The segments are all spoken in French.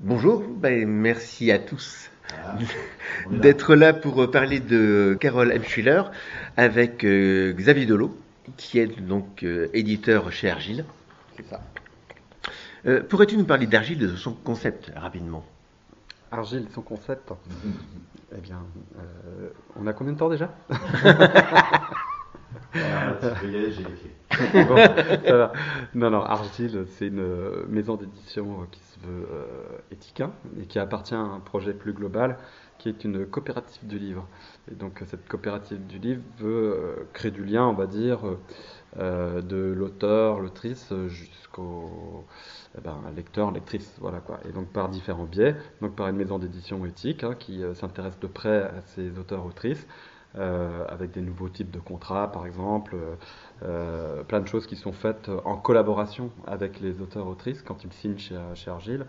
Bonjour, ben, merci à tous d'être là pour parler de Carole M. Schiller avec euh, Xavier Delot, qui est donc euh, éditeur chez Argile. C'est ça. Euh, Pourrais-tu nous parler d'Argile, de son concept, rapidement? Argile, son concept? eh bien, euh, on a combien de temps déjà? Non, non, Argile, c'est une euh, maison d'édition euh, qui se veut euh, éthique hein, et qui appartient à un projet plus global qui est une coopérative du livre. Et donc, euh, cette coopérative du livre veut créer du lien, on va dire, euh, de l'auteur, l'autrice jusqu'au eh ben, lecteur, lectrice, voilà quoi. Et donc par différents biais, donc par une maison d'édition éthique hein, qui s'intéresse de près à ces auteurs-autrices, euh, avec des nouveaux types de contrats par exemple, euh, euh, plein de choses qui sont faites en collaboration avec les auteurs-autrices quand ils signent chez, chez Argile.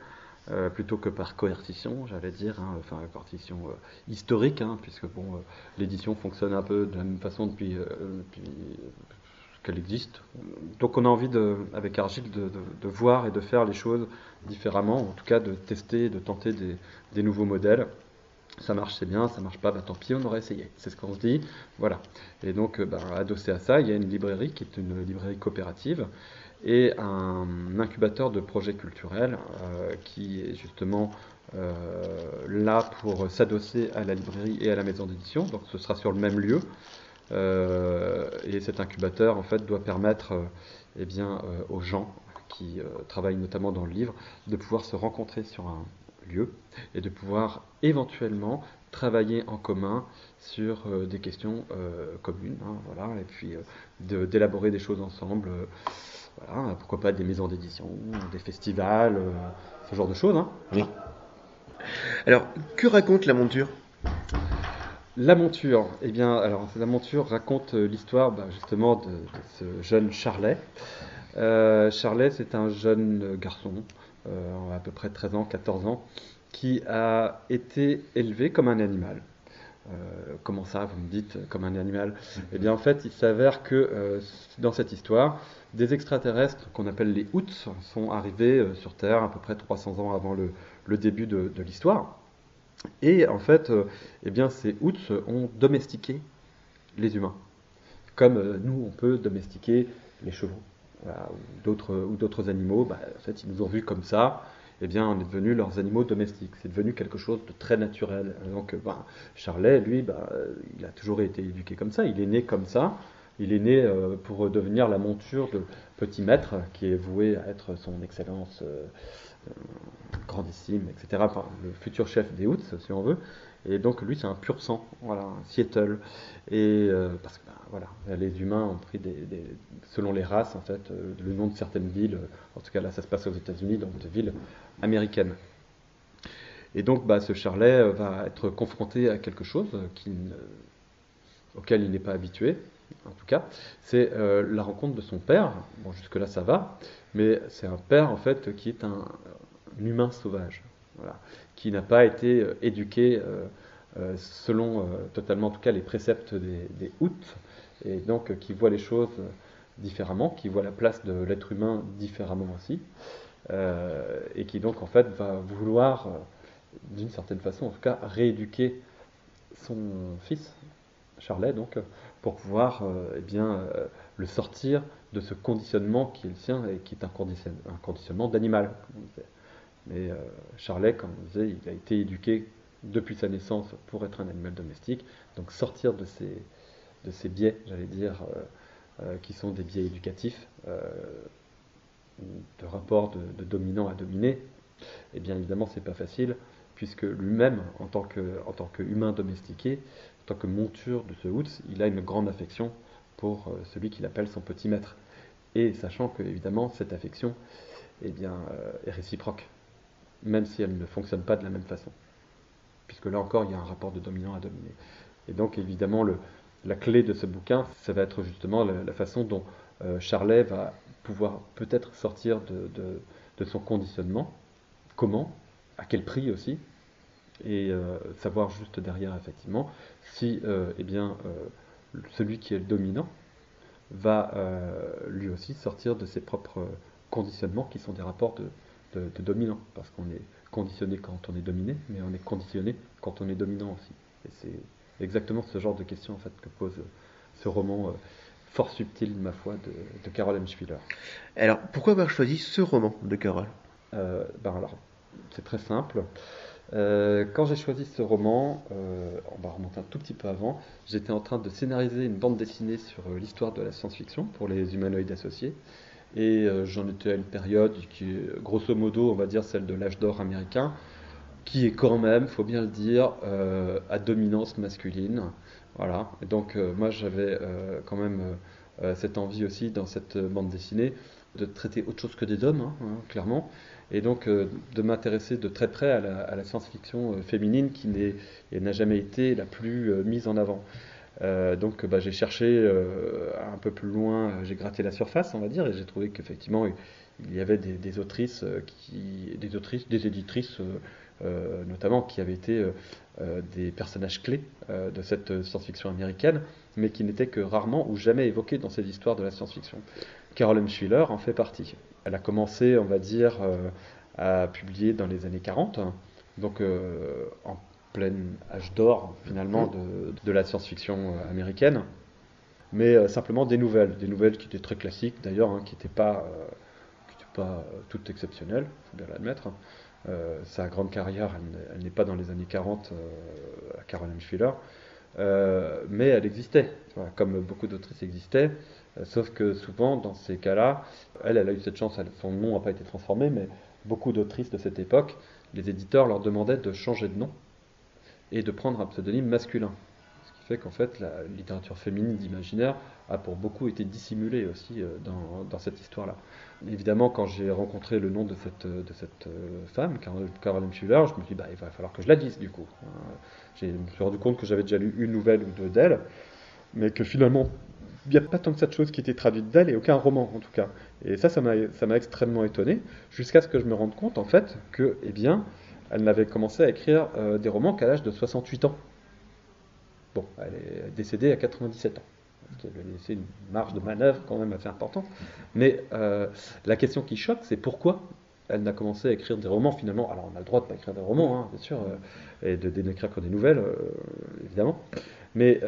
euh, plutôt que par coercition, j'allais dire, hein, enfin coercition euh, historique, hein, puisque bon, euh, l'édition fonctionne un peu de la même façon depuis, depuis qu'elle existe. Donc on a envie, de, avec Argile, de, de- de voir et de faire les choses différemment, en tout cas de tester, de tenter des, des nouveaux modèles. Ça marche, c'est bien, ça marche pas, bah tant pis, on aurait essayé. C'est ce qu'on se dit. Voilà. Et donc, euh, bah, adossé à ça, il y a une librairie qui est une librairie coopérative et un incubateur de projets culturels euh, qui est justement euh, là pour s'adosser à la librairie et à la maison d'édition. Donc, ce sera sur le même lieu. Euh, et cet incubateur, en fait, doit permettre euh, eh bien, euh, aux gens qui travaillent notamment dans le livre de pouvoir se rencontrer sur un lieu et de pouvoir éventuellement travailler en commun sur euh, des questions euh, communes, hein, voilà, et puis euh, de- d'élaborer des choses ensemble, voilà, pourquoi pas des maisons d'édition, des festivals, ce genre de choses. hein. Oui. Alors, que raconte la monture? La monture, eh bien, alors la monture raconte l'histoire bah, justement de, de ce jeune Charlet. Charlet, c'est un jeune garçon, à peu près 13 ans, 14 ans, qui a été élevé comme un animal. Euh, comment ça, vous me dites, comme un animal? Eh bien, en fait, il s'avère que euh, dans cette histoire, des extraterrestres qu'on appelle les Hoots sont arrivés euh, sur Terre à peu près 300 ans avant le, début de, de l'histoire. Et en fait, euh, eh bien, ces Hoots ont domestiqué les humains, comme euh, nous, on peut domestiquer les chevaux d'autres ou d'autres animaux. Bah, en fait, ils nous ont vus comme ça. Eh bien, on est devenus leurs animaux domestiques. C'est devenu quelque chose de très naturel. Donc, euh, bah, Charlet, lui, bah, euh, il a toujours été éduqué comme ça. Il est né comme ça. Il est né euh, pour devenir la monture de petit maître qui est voué à être son excellence euh, euh, grandissime, etc. Le futur chef des Hoots, si on veut. Et donc lui, c'est un pur sang, voilà, un Seattle. Et euh, parce que ben, voilà, les humains ont pris des, selon les races en fait euh, le nom de certaines villes. En tout cas là, ça se passe aux États-Unis, dans des villes américaines. Et donc, bah, ce Charlet euh, va être confronté à quelque chose qui auquel il n'est pas habitué. En tout cas, c'est la rencontre de son père. Bon, jusque là, ça va, mais c'est un père en fait qui est un, un humain sauvage, voilà, qui n'a pas été euh, éduqué euh, euh, selon totalement, en tout cas, les préceptes des, des et donc qui voit les choses différemment, qui voit la place de l'être humain différemment aussi, et qui donc en fait va vouloir, d'une certaine façon, en tout cas, rééduquer son fils, Charlet, donc, pour pouvoir eh bien, le sortir de ce conditionnement qui est le sien et qui est un conditionnement d'animal. Mais euh, Charlet, comme on disait, il a été éduqué depuis sa naissance pour être un animal domestique, donc sortir de ces, de ces biais, j'allais dire, euh, euh, qui sont des biais éducatifs, euh, de rapport de, dominant à dominé, et bien évidemment, c'est pas facile, puisque lui-même, en tant qu'humain domestiqué, en tant que monture de ce Hoots, il a une grande affection pour celui qu'il appelle son petit maître. Et sachant que, évidemment, cette affection eh bien, est réciproque, même si elle ne fonctionne pas de la même façon. Puisque là encore, il y a un rapport de dominant à dominé. Et donc, évidemment, la clé de ce bouquin, ça va être justement la, façon dont euh, Charlet va pouvoir peut-être sortir de, son conditionnement. Comment? À quel prix aussi? Et euh, savoir juste derrière, effectivement, si euh, eh bien, euh, celui qui est le dominant va lui aussi sortir de ses propres conditionnements qui sont des rapports de, de, dominant, parce qu'on est conditionné quand on est dominé, mais on est conditionné quand on est dominant aussi. Et c'est exactement ce genre de question en fait que pose ce roman fort subtil, ma foi, de, Carole M. Spiller. Alors, pourquoi avoir choisi ce roman de Carole? Ben alors, c'est très simple. Euh, quand j'ai choisi ce roman, euh, on va remonter un tout petit peu avant, j'étais en train de scénariser une bande dessinée sur euh, l'histoire de la science-fiction pour les humanoïdes associés. Et j'en étais à une période qui est grosso modo, on va dire, celle de l'âge d'or américain, qui est quand même, faut bien le dire, à dominance masculine. Voilà. Et donc moi j'avais quand même cette envie aussi dans cette bande dessinée de traiter autre chose que des hommes, hein, hein, clairement et donc euh, de m'intéresser de très près à la, science-fiction euh, féminine qui n'a jamais été la plus euh, mise en avant. Donc bah, j'ai cherché un peu plus loin, j'ai gratté la surface, on va dire, et j'ai trouvé qu'effectivement il y avait des, autrices, qui, des autrices, des éditrices notamment qui avaient été des personnages clés de cette science-fiction américaine, mais qui n'étaient que rarement ou jamais évoquées dans ces histoires de la science-fiction. Carolyn Schwiller en fait partie. Elle a commencé, on va dire, euh, à publier dans les années 40, donc euh, en plein âge d'or finalement de, la science-fiction euh, américaine, mais simplement des nouvelles, des nouvelles qui étaient très classiques d'ailleurs, hein, qui n'étaient pas, pas toutes exceptionnelles, il faut bien l'admettre. sa grande carrière, elle, n'est pas dans les années 40 à Caroline Schwiller, mais elle existait, comme beaucoup d'autrices existaient. Euh, sauf que souvent, dans ces cas-là, elle, elle a eu cette chance, son nom n'a pas été transformé, mais beaucoup d'autrices de cette époque, les éditeurs leur demandaient de changer de nom et de prendre un pseudonyme masculin. Ce qui fait qu'en fait, la littérature féminine d'imaginaire a pour beaucoup été dissimulée aussi euh, dans, cette histoire-là. Évidemment, quand j'ai rencontré le nom de cette, de cette euh, femme, Caroline Schuller, je me suis dit, bah, il va falloir que je la dise du coup. Je me suis rendu compte que j'avais déjà lu une nouvelle ou deux d'elle, mais que finalement, il n'y a pas tant que ça de choses qui étaient traduites d'elle et aucun roman en tout cas. Et ça, ça m'a extrêmement étonné, jusqu'à ce que je me rende compte en fait que, eh bien, elle n'avait commencé à écrire euh, des romans qu'à l'âge de 68 ans. Bon, elle est décédée à 97 ans, ce qui lui a laissé une marge de manœuvre quand même assez importante. Mais euh, la question qui choque, c'est pourquoi elle n'a commencé à écrire des romans finalement. Alors on a le droit de pas écrire des romans, hein, bien sûr, euh, et de n'écrire que des nouvelles, évidemment. Mais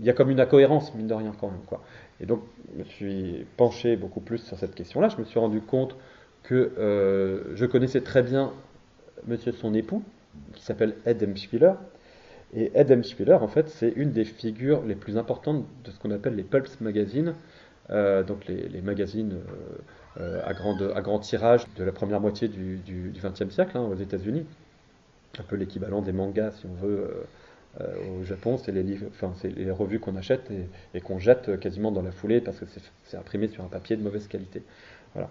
il y a comme une incohérence, mine de rien, quand même. Et donc, je me suis penché beaucoup plus sur cette question-là. Je me suis rendu compte que je connaissais très bien monsieur son époux, qui s'appelle Ed M. Spiller. Et Ed M. Spiller, en fait, c'est une des figures les plus importantes de ce qu'on appelle les Pulps Magazines, euh, donc les, magazines euh, à, grande, à grand tirage de la première moitié du XXe siècle hein, aux États-Unis. Un peu l'équivalent des mangas, si on veut, euh, au Japon, c'est les, c'est revues qu'on achète et, qu'on jette quasiment dans la foulée parce que c'est, imprimé sur un papier de mauvaise qualité. Voilà.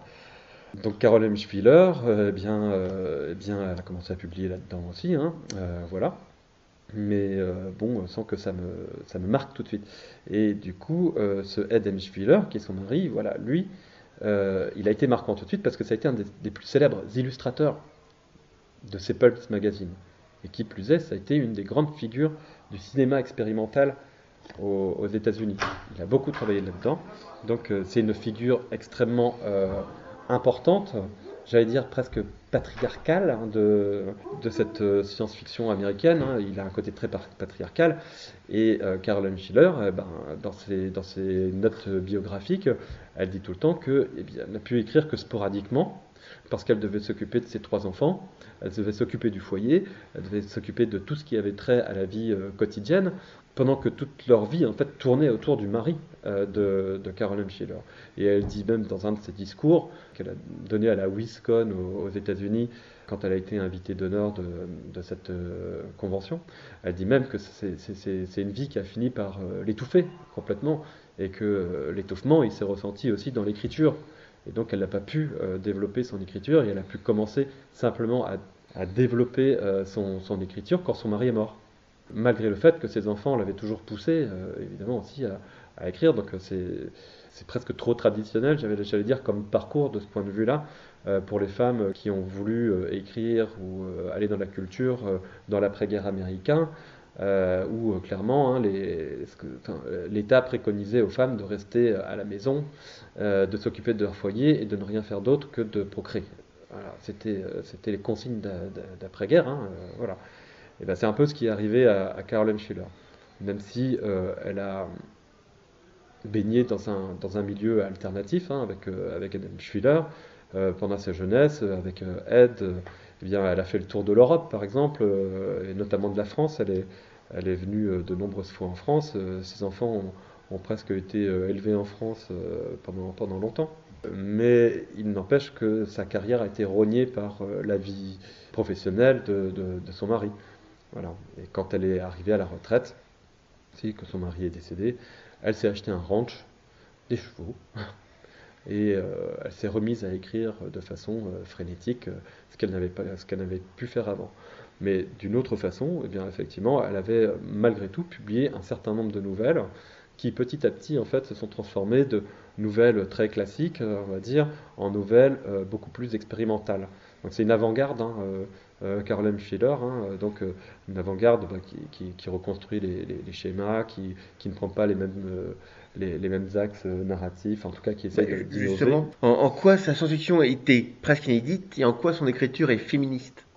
Donc Caroline Spiller, euh, eh bien, euh, eh bien, elle a commencé à publier là-dedans aussi, hein, voilà. Mais bon, sans que ça me, ça me marque tout de suite. Et du coup, ce Ed M. Spiller, qui est son mari, voilà, lui, il a été marquant tout de suite parce que ça a été un des, plus célèbres illustrateurs de Pulps Magazine. Et qui plus est, ça a été une des grandes figures du cinéma expérimental aux, États-Unis. Il a beaucoup travaillé là-dedans. Donc euh, c'est une figure extrêmement euh, importante, j'allais dire presque patriarcale hein, de, cette euh, science-fiction américaine. Hein. Il a un côté très patriarcal. Et Caroline Schiller, eh ben, dans, ses, dans, ses, notes biographiques, elle dit tout le temps qu'elle eh n'a pu écrire que sporadiquement parce qu'elle devait s'occuper de ses trois enfants, elle devait s'occuper du foyer, elle devait s'occuper de tout ce qui avait trait à la vie euh, quotidienne, pendant que toute leur vie en fait tournait autour du mari euh, de, Caroline Schiller. Et elle dit même dans un de ses discours qu'elle a donné à la WISCON aux, États-Unis quand elle a été invitée d'honneur de, cette euh, convention, elle dit même que c'est une vie qui a fini par l'étouffer complètement et que l'étouffement il s'est ressenti aussi dans l'écriture et donc elle n'a pas pu euh, développer son écriture et elle a pu commencer simplement à, développer euh, son, écriture quand son mari est mort. Malgré le fait que ses enfants l'avaient toujours poussé, euh, évidemment aussi, à, écrire. Donc c'est presque trop traditionnel, j'allais dire, comme parcours de ce point de vue-là, pour les femmes qui ont voulu écrire ou aller dans la culture dans l'après-guerre américain. Euh, où euh, clairement hein, l'État préconisait aux femmes de rester à la maison, euh, de s'occuper de leur foyer et de ne rien faire d'autre que de procréer. c'était, c'était les consignes d'après-guerre. Hein, voilà. Et ben, c'est un peu ce qui est arrivé à, à Caroline Schiller. Même si elle a baigné dans un, milieu alternatif hein, avec, avec Adam Schiller pendant sa jeunesse, avec Ed. Eh elle a fait le tour de l'Europe, par exemple, et notamment de la France. Elle est, venue de nombreuses fois en France. ses enfants ont, presque été euh, élevés en France euh, pendant, longtemps. Mais il n'empêche que sa carrière a été rognée par euh, la vie professionnelle de, son mari. Et quand elle est arrivée à la retraite, si, que son mari est décédé, elle s'est acheté un ranch, des chevaux, et elle s'est remise à écrire de façon frénétique ce qu'elle n'avait pas, ce qu'elle n'avait pu faire avant. Mais d'une autre façon, eh bien effectivement, elle avait malgré tout publié un certain nombre de nouvelles qui petit à petit en fait se sont transformées de nouvelles très classiques, euh, on va dire, en nouvelles euh, beaucoup plus expérimentales. C'est une avant-garde, hein, euh, euh Schiller, hein, donc une avant-garde bah, qui, reconstruit les, schémas, qui, ne prend pas les mêmes, les, mêmes axes narratifs, en tout cas qui essaie de Justement, en, en quoi sa science-fiction était presque inédite et en quoi son écriture est féministe?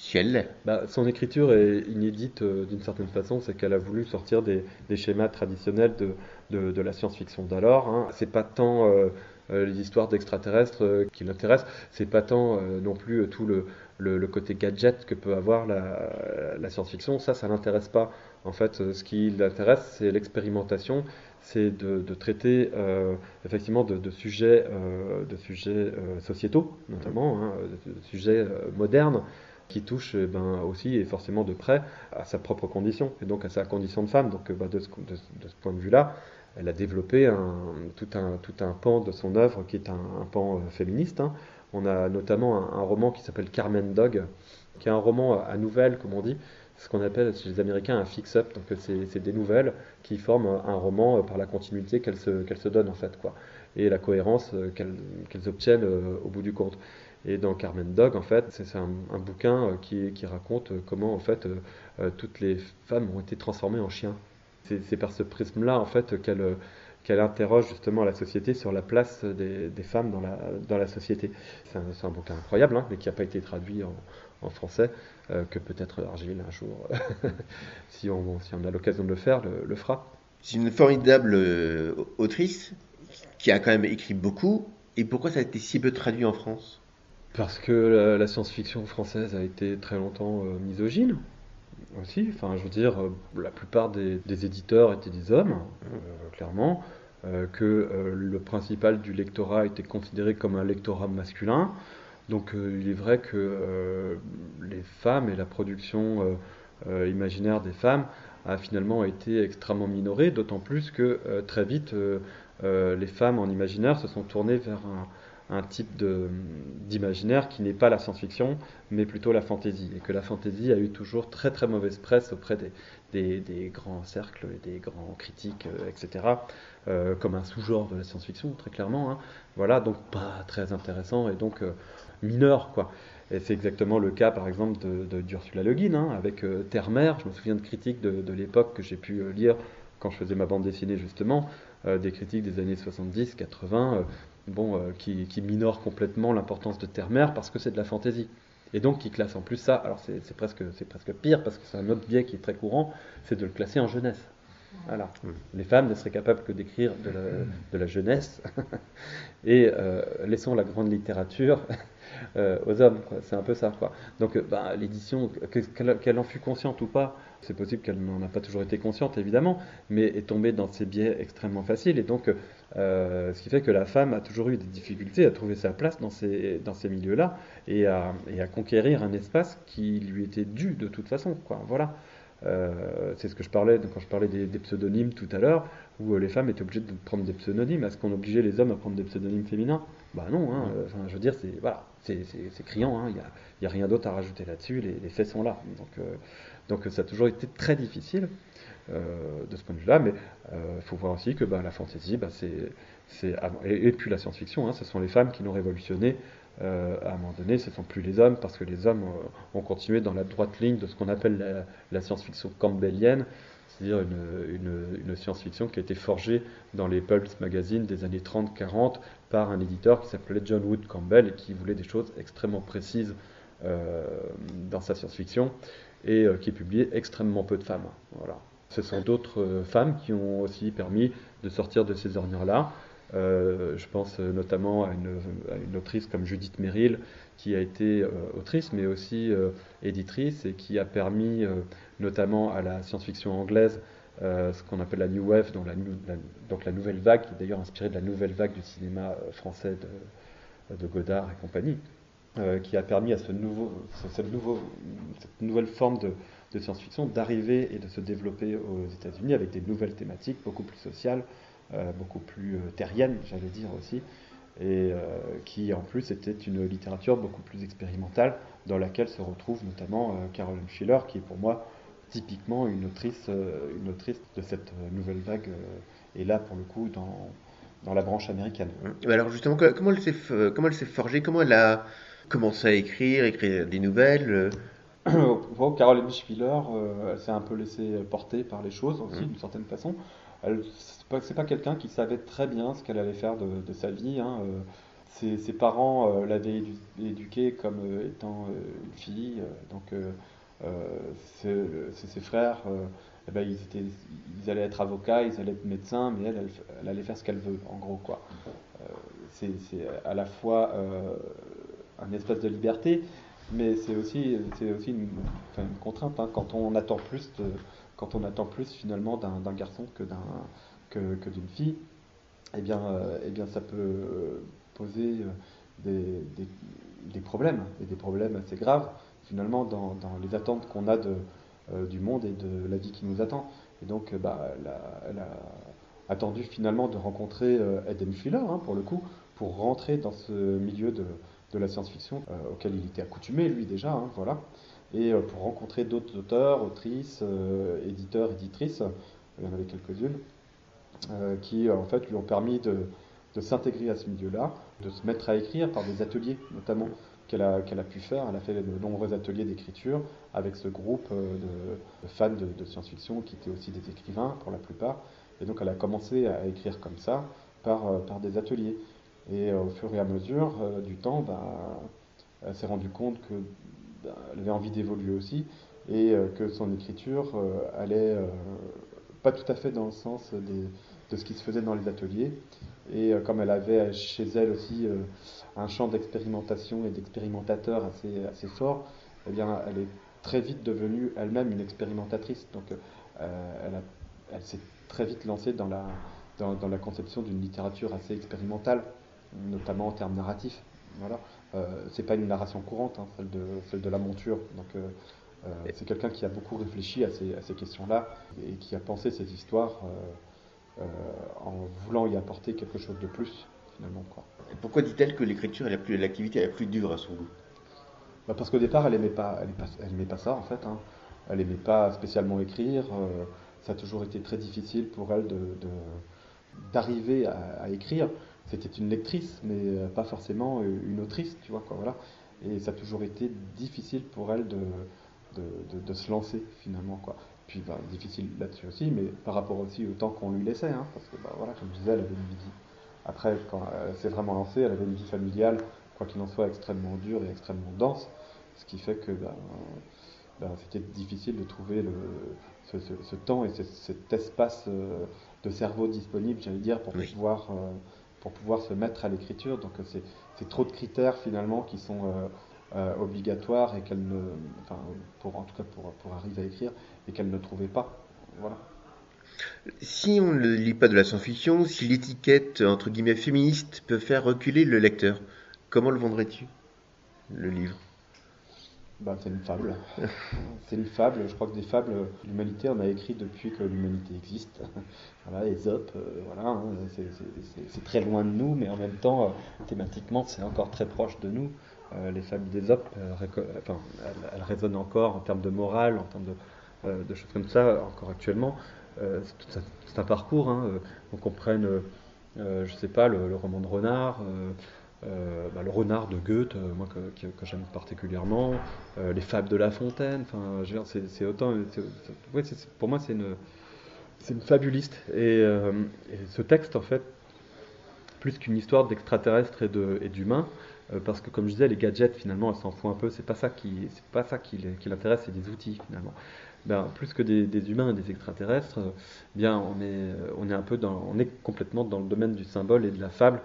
Si elle l'est. Bah, son écriture est inédite euh, d'une certaine façon, c'est qu'elle a voulu sortir des, schémas traditionnels de, de, la science-fiction d'alors. Hein. C'est pas tant euh, euh, les histoires d'extraterrestres qui l'intéressent, c'est pas tant non plus tout le, côté gadget que peut avoir la, science-fiction. Ça, ça l'intéresse pas. En fait, ce qui l'intéresse, c'est l'expérimentation, c'est de, traiter effectivement de, sujets, de sujets sociétaux, notamment, hein, de, sujets modernes qui touche eh ben, aussi et forcément de près à sa propre condition et donc à sa condition de femme. Donc bah, de, ce, point de vue-là, elle a développé tout, un, pan de son œuvre qui est un, pan euh, féministe. Hein. On a notamment un, roman qui s'appelle Carmen Dog, qui est un roman à nouvelles, comme on dit, ce qu'on appelle chez les Américains un fix-up. Donc c'est des nouvelles qui forment un roman euh, par la continuité qu'elles se, donnent en fait, quoi, et la cohérence euh, qu'elles obtiennent au bout du compte. Et dans Carmen Dog, en fait, c'est un, bouquin euh, qui, qui, raconte euh, comment en fait euh, toutes les femmes ont été transformées en chiens. C'est par ce prisme-là en fait qu'elle qu'elle interroge justement la société sur la place des, des femmes dans la, dans la société. C'est un, un, bouquin incroyable, hein, mais qui n'a pas été traduit en, en français, que peut-être Argile un jour, si, on, si on a l'occasion de le faire, le, le fera. C'est une formidable autrice qui a quand même écrit beaucoup. Et pourquoi ça a été si peu traduit en France? Parce que la, science-fiction française a été très longtemps euh, misogyne aussi. Enfin, je veux dire, euh, la plupart des, éditeurs étaient des hommes, euh, clairement. que le principal du lectorat était considéré comme un lectorat masculin. Donc il est vrai que les femmes et la production imaginaire des femmes a finalement été extrêmement minorée, d'autant plus que très vite les femmes en imaginaire se sont tournées vers un, un type d'imaginaire qui n'est pas la science-fiction, mais plutôt la fantasy. Et que la fantasy a eu toujours très très mauvaise presse auprès des, des, grands cercles des grands critiques, euh, etc., euh, comme un sous-genre de la science-fiction, très clairement. Hein. Voilà, donc pas très intéressant et donc euh, mineur, quoi. Et c'est exactement le cas, par exemple, de, d'Ursula Le Guin, hein, avec Terre-Mère. Je me souviens de critiques de l'époque que j'ai pu lire quand je faisais ma bande dessinée, justement, des critiques des années 70, 80, bon, euh, qui, qui, minore complètement l'importance de terre-mère parce que c'est de la fantaisie. Et donc qui classe en plus ça, alors c'est presque, presque pire parce que c'est un autre biais qui est très courant, c'est de le classer en jeunesse. Voilà. Les femmes ne seraient capables que d'écrire de, de, la jeunesse et euh, laissons la grande littérature euh, aux hommes. C'est un peu ça. Quoi. Donc bah, l'édition, qu'elle en fut consciente ou pas, c'est possible qu'elle n'en a pas toujours été consciente évidemment, mais est tombée dans ces biais extrêmement faciles et donc euh, ce qui fait que la femme a toujours eu des difficultés à trouver sa place dans ces, dans ces milieux-là et à, et à, conquérir un espace qui lui était dû de toute façon. Quoi. Voilà. Euh, c'est ce que je parlais quand je parlais des, pseudonymes tout à l'heure, où euh, les femmes étaient obligées de prendre des pseudonymes. Est-ce qu'on obligeait les hommes à prendre des pseudonymes féminins? Bah non. Hein, je veux dire, c'est voilà, c'est criant. Hein. Il n'y a, y a, rien d'autre à rajouter là-dessus. Les, les, faits sont là. Donc, donc ça a toujours été très difficile. Euh, de ce point de vue-là, mais il euh, faut voir aussi que bah, la fantasy, bah, c'est, et, puis la science-fiction, hein, ce sont les femmes qui l'ont révolutionné euh, à un moment donné, ce ne sont plus les hommes, parce que les hommes ont continué dans la droite ligne de ce qu'on appelle la, science-fiction campbellienne, c'est-à-dire une, science-fiction qui a été forgée dans les Pulps magazines des années 30-40 par un éditeur qui s'appelait John Wood Campbell et qui voulait des choses extrêmement précises dans sa science-fiction et qui publiait extrêmement peu de femmes. Voilà. Ce sont d'autres femmes qui ont aussi permis de sortir de ces ornières-là. Euh, je pense notamment à une, autrice comme Judith Merrill, qui a été euh, autrice, mais aussi euh, éditrice, et qui a permis notamment à la science-fiction anglaise ce qu'on appelle la New Wave, donc la, nouvelle vague, qui est d'ailleurs inspirée de la nouvelle vague du cinéma français de, Godard et compagnie, qui a permis à cette, nouvelle forme de, science-fiction d'arriver et de se développer aux États-Unis avec des nouvelles thématiques beaucoup plus sociales, euh, beaucoup plus euh, terrienne, j'allais dire aussi, et euh, qui en plus était une littérature beaucoup plus expérimentale, dans laquelle se retrouve notamment Caroline Schiller, qui est pour moi typiquement une autrice, une autrice de cette nouvelle vague, et là pour le coup dans, dans la branche américaine. Alors justement, comment elle s'est, comment elle s'est forgée? Comment elle a commencé à écrire, écrire des nouvelles Caroline Schiller, elle s'est un peu laissée porter par les choses aussi, mmh. d'une certaine façon c'est pas, quelqu'un qui savait très bien ce qu'elle allait faire de, sa vie. Hein, euh. Ses, parents euh, l'avaient éduquée comme euh, étant une fille, donc ses, frères, eh ben, ils, étaient, ils allaient être avocats, ils allaient être médecins, mais elle, elle, allait faire ce qu'elle veut, en gros. quoi. c'est à la fois un espace de liberté, mais c'est aussi, aussi une, contrainte. Hein, quand on attend plus de, quand on attend plus finalement d'un garçon que d'un que, d'une fille, eh bien, euh, eh bien ça peut euh, poser euh, des, problèmes, et des problèmes assez graves, finalement, dans, les attentes qu'on a de, du monde et de la vie qui nous attend. Et donc, bah, elle, a, attendu finalement de rencontrer Eden Schiller, hein, pour le coup, pour rentrer dans ce milieu de, la science-fiction auquel il était accoutumé, lui déjà, hein, voilà et euh, pour rencontrer d'autres auteurs, autrices, euh, éditeurs, éditrices, il y en avait quelques-unes, euh, qui en fait lui ont permis de, s'intégrer à ce milieu-là, de se mettre à écrire par des ateliers notamment qu'elle a, pu faire. Elle a fait de nombreux ateliers d'écriture avec ce groupe de, fans de, science-fiction qui étaient aussi des écrivains pour la plupart. Et donc elle a commencé à écrire comme ça par, par des ateliers. Et au fur et à mesure du temps, bah, elle s'est rendue compte que elle avait envie d'évoluer aussi, et euh, que son écriture euh, allait euh, pas tout à fait dans le sens de ce qui se faisait dans les ateliers. Et comme elle avait chez elle aussi un champ d'expérimentation et d'expérimentateur assez, assez fort, eh bien, elle est très vite devenue elle-même une expérimentatrice. Donc, elle, elle s'est très vite lancée dans la, dans la conception d'une littérature assez expérimentale, notamment en termes narratifs. Voilà. Euh, c'est pas une narration courante, hein, celle, de, celle de la monture. Donc, euh, euh, c'est quelqu'un qui a beaucoup réfléchi à ces, à ces questions-là et qui a pensé ces histoires en voulant y apporter quelque chose de plus, finalement. Quoi. pourquoi dit-elle que l'écriture est l'activité la plus dure à son goût? Bah Parce qu'au départ, elle n'aimait pas, elle pas ça, en fait. Hein. Elle n'aimait pas spécialement écrire. ça a toujours été très difficile pour elle de, d'arriver à, à, écrire c'était une lectrice, mais euh, pas forcément euh, une autrice, tu vois, quoi, voilà. Et ça a toujours été difficile pour elle de, de, se lancer, finalement, quoi. Puis, bah, difficile là-dessus aussi, mais par rapport aussi au temps qu'on lui laissait, hein, parce que, bah, voilà, comme je disais, elle avait une vie. Après, quand elle s'est vraiment lancée, elle avait une vie familiale, quoi qu'il en soit, extrêmement dure et extrêmement dense, ce qui fait que bah, bah c'était difficile de trouver le, ce, temps et cet espace euh, de cerveau disponible, j'allais dire, pour pouvoir pour pouvoir se mettre à l'écriture. Donc euh, c'est trop de critères finalement qui sont euh, euh, obligatoires et qu'elle ne, enfin, pour en tout cas pour, pour arriver à écrire et qu'elle ne trouvait pas. Voilà. Si on ne lit pas de la science-fiction, si l'étiquette entre guillemets féministe peut faire reculer le lecteur, comment le vendrais-tu le livre? Bah, c'est une fable. c'est une fable. Je crois que des fables, l'humanité en a écrit depuis que l'humanité existe. voilà, Aesop, euh, voilà, hein, c'est très loin de nous, mais en même temps, euh, thématiquement, c'est encore très proche de nous. Euh, les fables d'Aesop, enfin, elles, résonnent encore en termes de morale, en termes de, de choses comme ça, encore actuellement. c'est un parcours. Hein, on comprenne, je sais pas, le roman de Renard. Euh, bah, le renard de Goethe, euh, moi que, j'aime particulièrement, euh, les fables de La Fontaine, enfin, c'est autant, pour moi c'est une, fabuliste. Et, ce texte, en fait, plus qu'une histoire d'extraterrestres et d'humains, parce que comme je disais, les gadgets, finalement, elle s'en fout un peu. C'est pas ça qui, qui, l'intéresse, c'est des outils finalement. Ben, plus que des, humains et des extraterrestres, bien on est complètement dans le domaine du symbole et de la fable,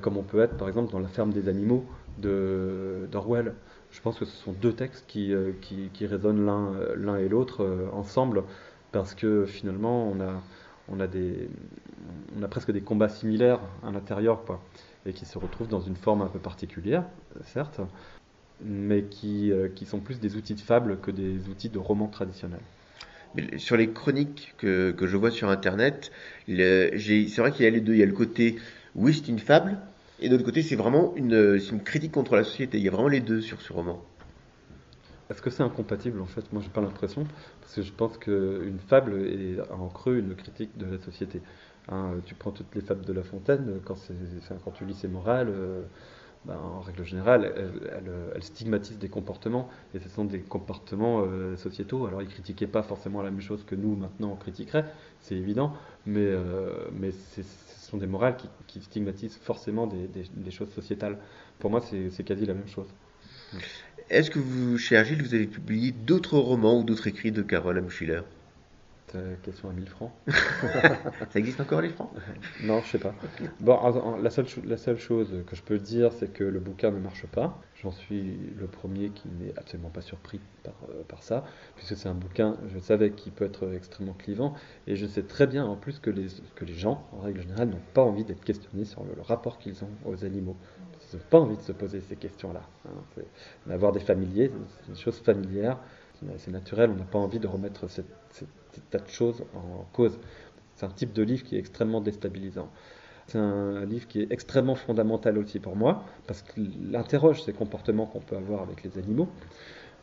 comme on peut être par exemple dans la ferme des animaux d'Orwell. Je pense que ce sont deux textes qui, qui, qui résonnent l'un, l'un et l'autre ensemble, parce que finalement on a, on a des, on a presque des combats similaires à l'intérieur, et qui se retrouvent dans une forme un peu particulière, certes, mais qui, euh, qui sont plus des outils de fable que des outils de roman traditionnels. Mais sur les chroniques que, que, je vois sur Internet, c'est vrai qu'il y a les deux. Il y a le côté, oui, c'est une fable, et de l'autre côté, c'est vraiment une, critique contre la société. Il y a vraiment les deux sur ce roman. Est-ce que c'est incompatible en fait? Moi, j'ai pas l'impression, parce que je pense qu'une fable est en creux une critique de la société. Hein, tu prends toutes les fables de La Fontaine, quand, quand tu lis ses morales, euh, ben, en règle générale, elle, stigmatise des comportements, et ce sont des comportements euh, sociétaux. Alors, il ne critiquait pas forcément la même chose que nous, maintenant, on critiquerait, c'est évident, mais, euh, mais ce sont des morales qui, stigmatisent forcément des, choses sociétales. Pour moi, c'est quasi la même chose. Est-ce que vous, chez Agile, vous avez publié d'autres romans ou d'autres écrits de Carole M. Schiller question à 1000 francs. ça existe encore les francs? Non, je sais pas. Bon, la seule, la seule chose que je peux dire, c'est que le bouquin ne marche pas. J'en suis le premier qui n'est absolument pas surpris par, euh, par ça, puisque c'est un bouquin, je savais qu'il peut être extrêmement clivant, et je sais très bien en plus que les, que les gens, en règle générale, n'ont pas envie d'être questionnés sur le, rapport qu'ils ont aux animaux. Ils n'ont pas envie de se poser ces questions-là. Hein. D'avoir des familiers, c'est une chose familière, c'est naturel, on n'a pas envie de remettre cette, cette tas de choses en cause. C'est un type de livre qui est extrêmement déstabilisant. C'est un livre qui est extrêmement fondamental aussi pour moi, parce qu'il interroge ces comportements qu'on peut avoir avec les animaux.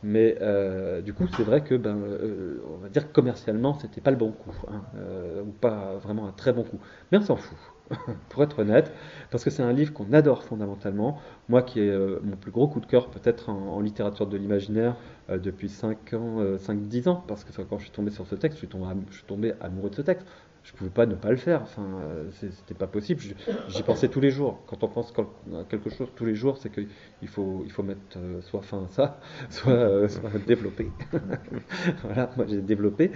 Mais euh, du coup, c'est vrai que, ben, euh, on va dire commercialement, c'était pas le bon coup, hein, euh, ou pas vraiment un très bon coup. Mais on s'en fout. pour être honnête, parce que c'est un livre qu'on adore fondamentalement. Moi qui ai euh, mon plus gros coup de cœur peut-être en, littérature de l'imaginaire euh, depuis 5 ans, 5-10 euh, ans, parce que quand je suis tombé sur ce texte, je suis tombé amoureux de ce texte je pouvais pas ne pas le faire. Enfin, c'était pas possible. J'y pensais tous les jours. Quand on pense à quelque chose tous les jours, c'est qu'il faut, il faut mettre soit fin à ça, soit, soit développer. voilà, moi j'ai développé.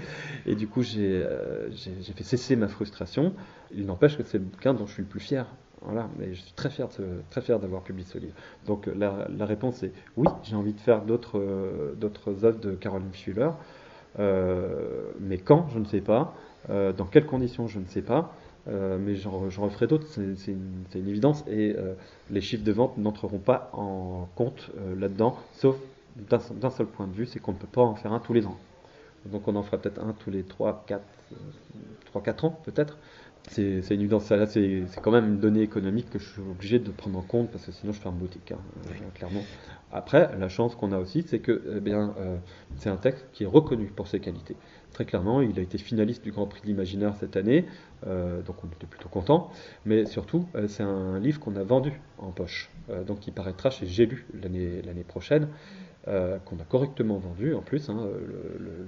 Et du coup, j'ai fait cesser ma frustration. Il n'empêche que c'est le bouquin dont je suis le plus fier. Voilà, mais je suis très fier, très fier d'avoir publié ce livre. Donc la, réponse est oui, j'ai envie de faire d'autres euh, d'autres œuvres de Caroline Schuller, euh, mais quand, je ne sais pas. Euh, dans quelles conditions, je ne sais pas. Euh, mais j'en referai d'autres, c'est une, une, évidence. Et euh, les chiffres de vente n'entreront pas en compte là-dedans, sauf d'un seul point de vue, c'est qu'on ne peut pas en faire un tous les ans. Donc on en fera peut-être un tous les 3, 4, 3, 4 ans peut-être c'est une évidence. Là, c'est quand même une donnée économique que je suis obligé de prendre en compte parce que sinon je ferme boutique, hein, clairement. Après, la chance qu'on a aussi, c'est que eh bien, euh, c'est un texte qui est reconnu pour ses qualités. Très clairement, il a été finaliste du Grand Prix de l'Imaginaire cette année, euh, donc on était plutôt content. Mais surtout, c'est un livre qu'on a vendu en poche, donc qui paraîtra chez J'ai lu l'année prochaine. Euh, qu'on a correctement vendu en plus. Hein,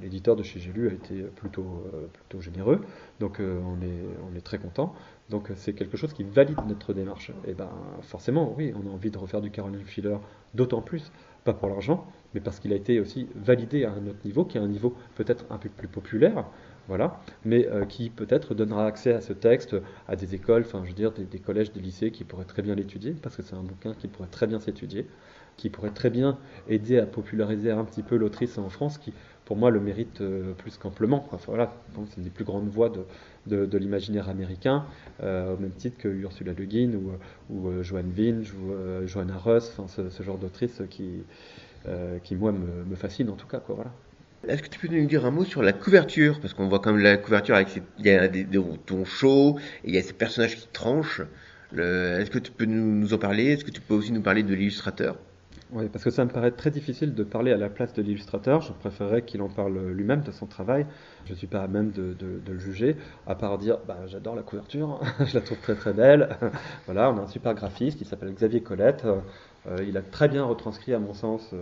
l'éditeur de chez Gélu a été plutôt, euh, plutôt généreux, donc euh, on, est, très content. Donc c'est quelque chose qui valide notre démarche. Et ben forcément, oui, on a envie de refaire du Caroline Schiller, d'autant plus, pas pour l'argent, mais parce qu'il a été aussi validé à un autre niveau, qui est un niveau peut-être un peu plus populaire, voilà, mais qui peut-être donnera accès à ce texte à des écoles, enfin je veux dire des, collèges, des lycées qui pourraient très bien l'étudier, parce que c'est un bouquin qui pourrait très bien s'étudier qui pourrait très bien aider à populariser un petit peu l'autrice en France, qui pour moi le mérite euh, plus qu'amplement. Voilà, c'est une des plus grandes voix de, de, l'imaginaire américain, euh, au même titre que Ursula Le Guin ou, ou euh, Joanne Vinge ou Joanna Russ, enfin, ce, genre d'autrice qui, qui moi me, me, fascine en tout cas. Quoi, voilà. Est-ce que tu peux nous dire un mot sur la couverture? Parce qu'on voit quand même la couverture avec il y a des, des tons chauds et il y a ces personnages qui tranchent. Est-ce que tu peux nous, nous en parler? Est-ce que tu peux aussi nous parler de l'illustrateur? Oui, parce que ça me paraît très difficile de parler à la place de l'illustrateur. Je préférerais qu'il en parle lui-même de son travail. Je ne suis pas à même de, le juger, à part dire bah, j'adore la couverture, je la trouve très très belle. voilà, on a un super graphiste qui s'appelle Xavier Colette. Euh, il a très bien retranscrit, à mon sens,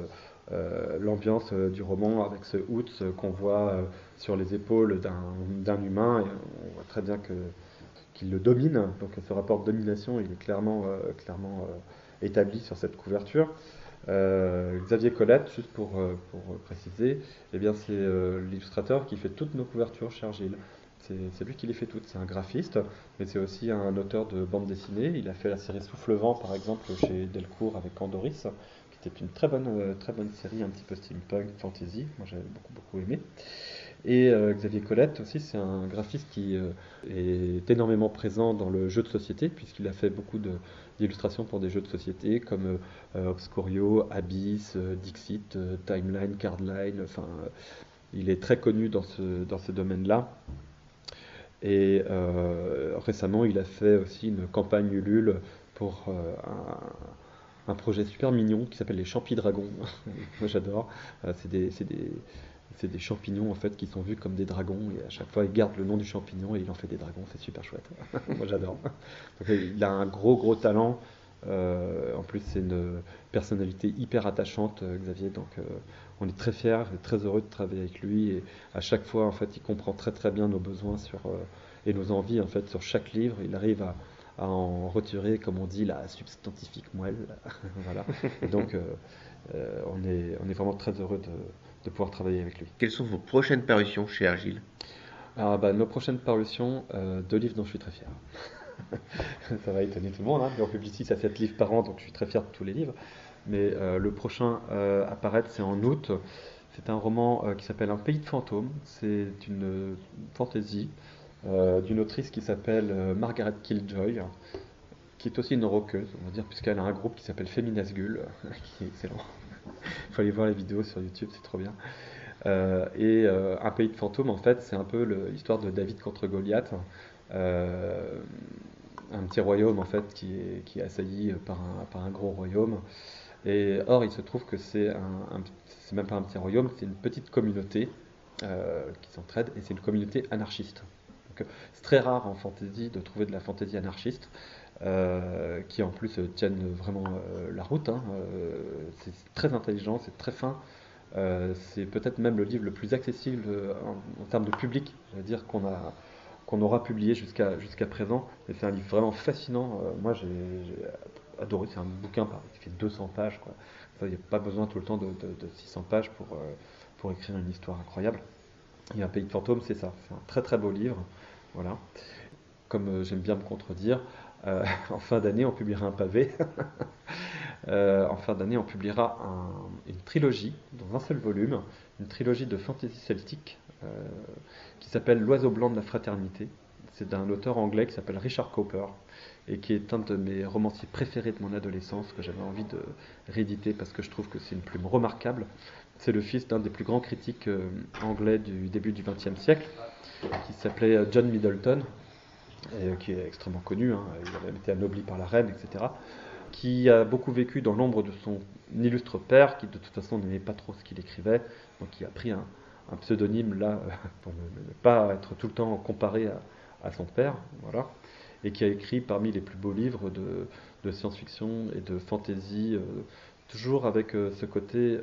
euh, l'ambiance du roman avec ce Hoots qu'on voit sur les épaules d'un humain. On voit très bien qu'il le domine. Donc ce rapport de domination, est clairement, clairement établi sur cette couverture. Euh, Xavier Colette, juste pour, euh, pour préciser, eh c'est euh, l'illustrateur qui fait toutes nos couvertures chez Argile. C'est lui qui les fait toutes. C'est un graphiste, mais c'est aussi un auteur de bande dessinée. Il a fait la série Soufflevent, par exemple, chez Delcourt avec Andoris, qui était une très bonne, très bonne série, un petit peu steampunk, fantasy. Moi, j'avais beaucoup, beaucoup aimé. Et Xavier Colette aussi, c'est un graphiste qui est énormément présent dans le jeu de société, puisqu'il a fait beaucoup d'illustrations pour des jeux de société comme euh, Obscurio, Abyss, euh, Dixit, euh, Timeline, Cardline. Enfin, il est très connu dans ce, dans ce domaine-là. Et récemment, il a fait aussi une campagne Ulule pour un, un, projet super mignon qui s'appelle les Champis Dragons. Moi, j'adore. c'est des, des c'est des champignons en fait qui sont vus comme des dragons et à chaque fois il garde le nom du champignon et il en fait des dragons, c'est super chouette. Moi j'adore. il a un gros gros talent. Euh, en plus c'est une personnalité hyper attachante euh, Xavier donc euh, on est très fiers et très heureux de travailler avec lui et à chaque fois en fait il comprend très très bien nos besoins sur et nos envies en fait sur chaque livre il arrive à, en retirer comme on dit la substantifique moelle voilà et donc on est on est vraiment très heureux de de pouvoir travailler avec lui. Quelles sont vos prochaines parutions chez Argile Alors, bah, Nos prochaines parutions, deux livres dont je suis très fier. Ça va étonner tout le monde, hein, on publie 6 à 7 livres par an, donc je suis très fier de tous les livres. Mais euh, le prochain euh, à apparaître, c'est en août. C'est un roman qui s'appelle Un pays de fantômes. C'est une fantaisie d'une autrice qui s'appelle Margaret Killjoy, qui est aussi une roqueuse, on va dire, puisqu'elle a un groupe qui s'appelle Féminasgul, qui est excellent. Il faut aller voir les vidéos sur YouTube, c'est trop bien. Euh, et euh, Un pays de fantômes, en fait, c'est un peu l'histoire de David contre Goliath. Euh, un petit royaume, en fait, qui est, qui est assailli par un, par un gros royaume. Et or, il se trouve que c'est un, c'est même pas un petit royaume, c'est une petite communauté qui s'entraide, et c'est une communauté anarchiste. C'est très rare en fantasy de trouver de la fantasy anarchiste. Euh, qui en plus tiennent vraiment euh, la route. Hein. Euh, c'est très intelligent, c'est très fin. c'est peut-être même le livre le plus accessible en, termes de public, dire qu'on a qu'on aura publié jusqu'à présent. C'est un livre vraiment fascinant. moi, j'ai adoré. C'est un bouquin qui fait 200 pages. Il n'y a pas besoin tout le temps de, 600 pages pour, pour écrire une histoire incroyable. Et Un pays de fantômes, c'est ça. C'est un très très beau livre. Voilà. Comme j'aime bien me contredire, euh, en fin d'année, on publiera un pavé. Euh, en fin d'année, on publiera une trilogie dans un seul volume, une trilogie de fantasy celtique euh, qui s'appelle L'oiseau blanc de la fraternité. C'est d'un auteur anglais qui s'appelle Richard Cooper et qui est un de mes romanciers préférés de mon adolescence que j'avais envie de rééditer parce que je trouve que c'est une plume remarquable. C'est le fils d'un des plus grands critiques anglais du début du XXe siècle qui s'appelait John Middleton euh, qui est extrêmement connu, hein, il a même été anobli par la reine, etc., qui a beaucoup vécu dans l'ombre de son illustre père, qui de toute façon n'aimait pas trop ce qu'il écrivait, donc il a pris un, pseudonyme là pour ne, pas être tout le temps comparé à, son père, voilà, et qui a écrit parmi les plus beaux livres de, science-fiction et de fantasy, euh, toujours avec euh, ce côté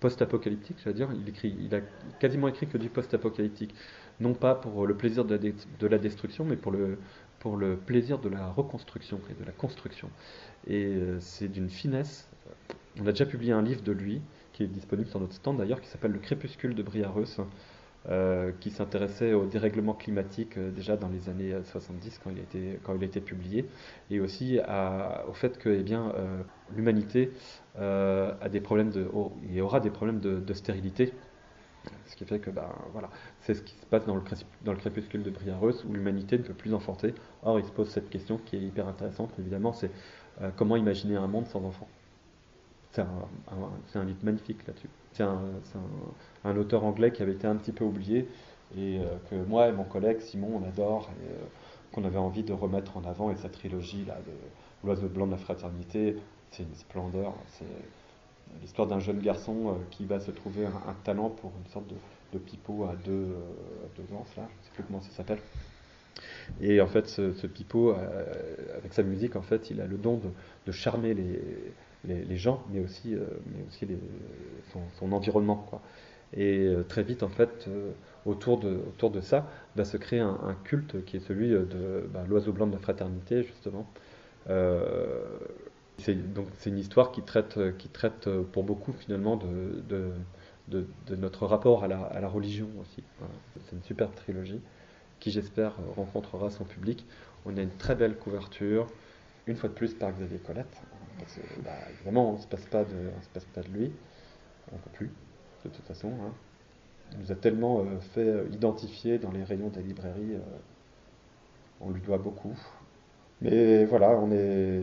post-apocalyptique, je veux dire. Il, écrit, il a quasiment écrit que du post-apocalyptique non pas pour le plaisir de la, destruction, mais pour le, pour le plaisir de la reconstruction et de la construction. Et euh, c'est d'une finesse. On a déjà publié un livre de lui, qui est disponible sur notre stand d'ailleurs, qui s'appelle Le crépuscule de Briareus, euh, qui s'intéressait au dérèglement climatique euh, déjà dans les années 70 quand il a été, quand il a été publié, et aussi au fait que eh bien, l'humanité de, aura des problèmes de stérilité ce qui fait que, ben, voilà, c'est ce qui se passe dans le, dans le crépuscule de Briareus, où l'humanité ne peut plus enfanter. Or, il se pose cette question qui est hyper intéressante, évidemment, c'est euh, comment imaginer un monde sans enfants? C'est un, livre magnifique là-dessus. C'est un, auteur anglais qui avait été un petit peu oublié, et euh, que moi et mon collègue Simon, on adore, et euh, qu'on avait envie de remettre en avant, et cette trilogie-là de L'oiseau blanc de la fraternité, c'est une splendeur, c'est l'histoire d'un jeune garçon euh, qui va se trouver un, talent pour une sorte de, pipeau à deux, euh, deux ans, là, je sais plus comment ça s'appelle. Et en fait, ce, pipeau, avec sa musique, en fait, il a le don de, charmer les, les, gens, mais aussi, aussi son, environnement. Et très vite, en fait, autour, de, autour de ça, va se créer un, culte qui est celui de bah, l'oiseau blanc de la fraternité, justement. c'est donc c'est une histoire qui traite, qui traite pour beaucoup finalement de, notre rapport à la, à la religion aussi. C'est une superbe trilogie qui j'espère rencontrera son public. On a une très belle couverture, une fois de plus par Xavier Colette, parce que bah, évidemment on ne se passe pas de, lui, on ne peut plus, de toute façon. Hein. Il nous a tellement euh, fait euh, identifier dans les rayons des librairies, euh, on lui doit beaucoup. Mais voilà, on est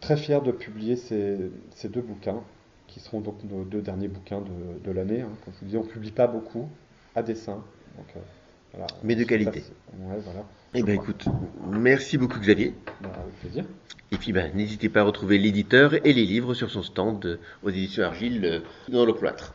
très fiers de publier ces, deux bouquins, qui seront donc nos deux derniers bouquins de, l'année. Hein. Comme je vous dis, on ne publie pas beaucoup, à dessin. Mais de qualité. Ouais, voilà. Eh bien, écoute, merci beaucoup Xavier. Bah, avec plaisir. Et puis, ben, n'hésitez pas à retrouver l'éditeur et les livres sur son stand aux éditions Argile dans le cloître.